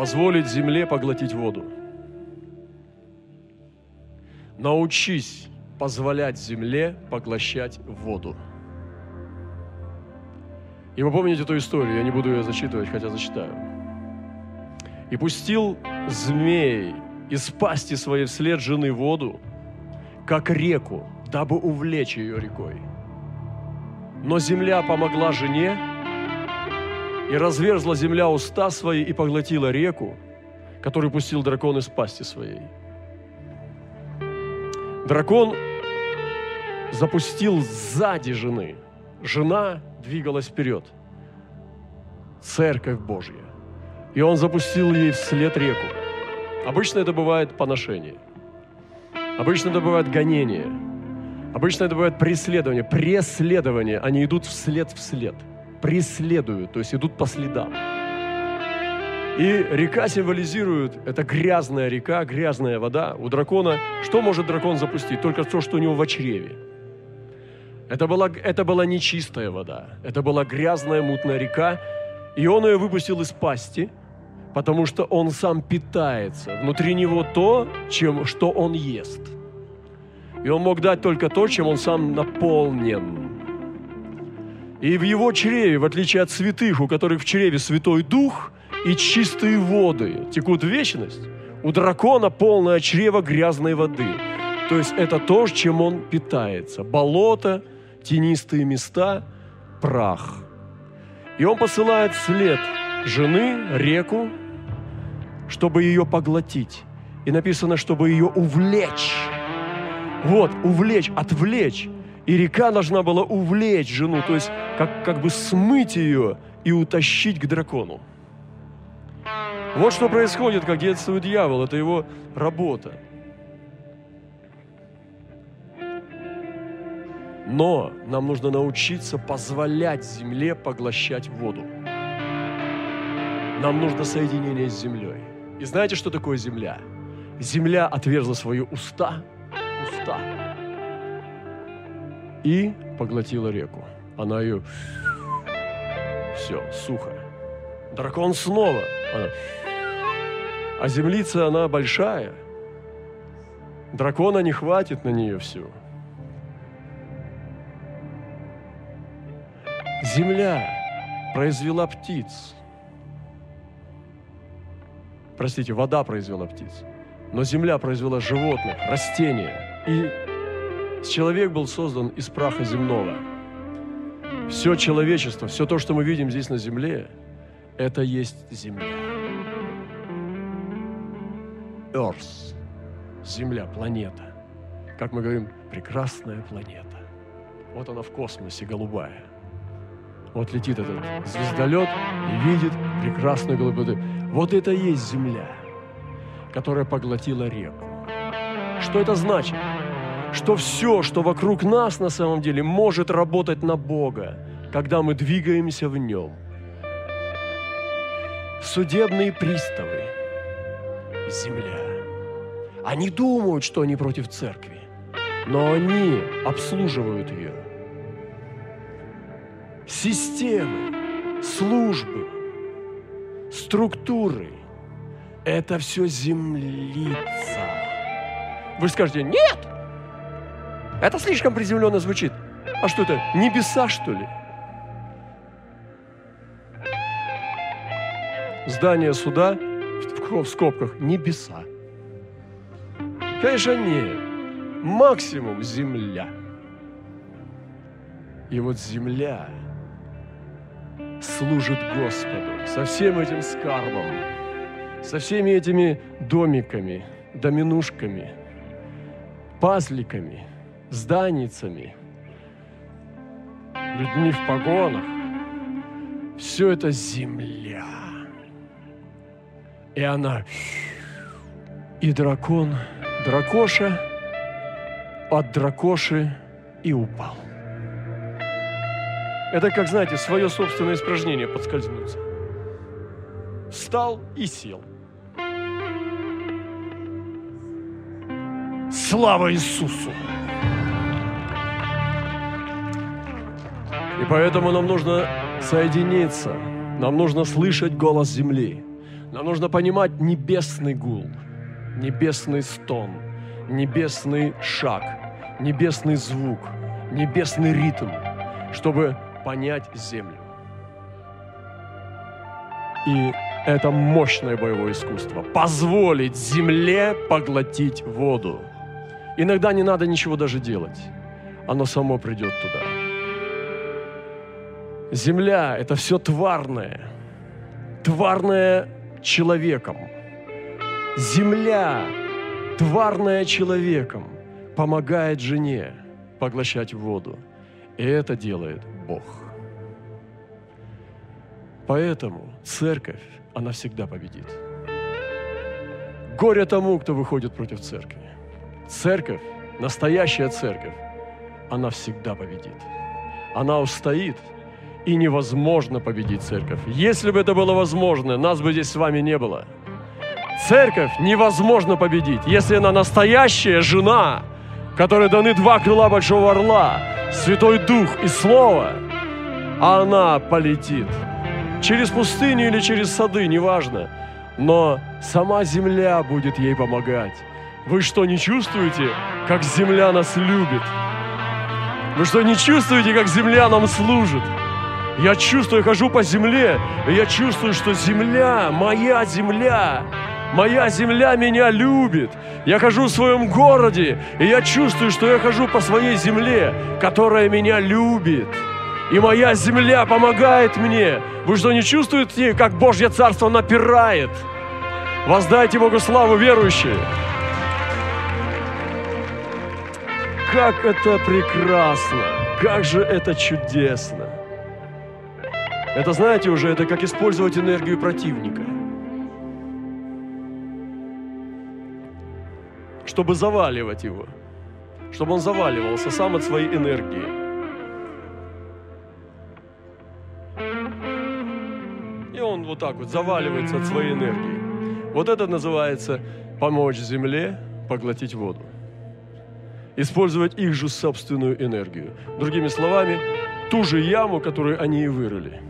позволить земле поглотить воду. Научись позволять земле поглощать воду. И вы помните эту историю, я не буду ее зачитывать, хотя зачитаю. И пустил змей из пасти своей вслед жены воду, как реку, дабы увлечь ее рекой. Но земля помогла жене, и разверзла земля уста свои и поглотила реку, которую пустил дракон из пасти своей. Дракон запустил сзади жены. Жена двигалась вперед. Церковь Божья. И он запустил ей вслед реку. Обычно это бывает поношение. Обычно это бывает гонение. Обычно это бывает преследование. Преследование. Они идут вслед вслед. Преследуют, то есть идут по следам. И река символизирует, это грязная река, грязная вода. У дракона, что может дракон запустить? Только то, что у него в чреве. Это была, это была нечистая вода, это была грязная мутная река, и он ее выпустил из пасти, потому что он сам питается. Внутри него то, чем, что он ест. И он мог дать только то, чем он сам наполнен. И в его чреве, в отличие от святых, у которых в чреве Святой Дух и чистые воды текут в вечность, у дракона полное чрево грязной воды. То есть это то, чем он питается. Болото, тенистые места, прах. И он посылает след жены, реку, чтобы ее поглотить. И написано, чтобы ее увлечь. Вот, увлечь, отвлечь. И река должна была увлечь жену, то есть как, как бы смыть ее и утащить к дракону. Вот что происходит, как действует дьявол, это его работа. Но нам нужно научиться позволять земле поглощать воду. Нам нужно соединение с землей. И знаете, что такое земля? Земля отверзла свои уста, уста, и поглотила реку. Она ее... Все, сухо. Дракон снова. Она... А землица, она большая. Дракона не хватит на нее всю. Земля произвела птиц. Простите, вода произвела птиц. Но земля произвела животных, растения. И человек был создан из праха земного. Все человечество, все то, что мы видим здесь на земле, это есть земля. Earth. Земля, планета. Как мы говорим, прекрасная планета. Вот она в космосе, голубая. Вот летит этот звездолет и видит прекрасную голубую. Вот это и есть земля, которая поглотила реку. Что это значит? Что все, что вокруг нас на самом деле, может работать на Бога, когда мы двигаемся в Нем. Судебные приставы, земля. Они думают, что они против церкви, но они обслуживают ее – системы, службы, структуры – это все землица. Вы скажете, нет, это слишком приземленно звучит. А что это, небеса, что ли? Здание суда, в скобках, небеса. Конечно, нет. Максимум земля. И вот земля – служит Господу со всем этим скарбом, со всеми этими домиками, доминушками, пазликами, зданицами, людьми в погонах. Все это земля. И она... И дракон, дракоша от дракоши и упал. Это как, знаете, свое собственное испражнение подскользнуться. Встал и сел. Слава Иисусу! И поэтому нам нужно соединиться, нам нужно слышать голос земли, Нам нужно понимать небесный гул, небесный стон, небесный шаг, небесный звук, небесный ритм, чтобы понять землю. И это мощное боевое искусство. Позволить земле поглотить воду. Иногда не надо ничего даже делать. Оно само придет туда. Земля – это все тварное. Тварное человеком. Земля, тварная человеком, помогает жене поглощать воду. И это делает Бог. Поэтому церковь, она всегда победит. Горе тому, кто выходит против церкви. Церковь, настоящая церковь, она всегда победит. Она устоит, и невозможно победить церковь. Если бы это было возможно, нас бы здесь с вами не было. Церковь невозможно победить, если она настоящая жена, которой даны два крыла большого орла, Святой Дух и Слово, а она полетит. Через пустыню или через сады, неважно. Но сама земля будет ей помогать. Вы что, не чувствуете, как земля нас любит? Вы что, не чувствуете, как земля нам служит? Я чувствую, хожу по земле, и я чувствую, что земля, моя земля, моя земля меня любит. Я хожу в своем городе, и я чувствую, что я хожу по своей земле, которая меня любит. И моя земля помогает мне. Вы что, не чувствуете, как Божье Царство напирает? Воздайте Богу славу, верующие! Как это прекрасно! Как же это чудесно! Это, знаете, уже это как использовать энергию противника. Чтобы заваливать его. Чтобы он заваливался сам от своей энергии. И он вот так вот заваливается от своей энергии. Вот это называется помочь земле поглотить воду. Использовать их же собственную энергию. Другими словами, ту же яму, которую они и вырыли –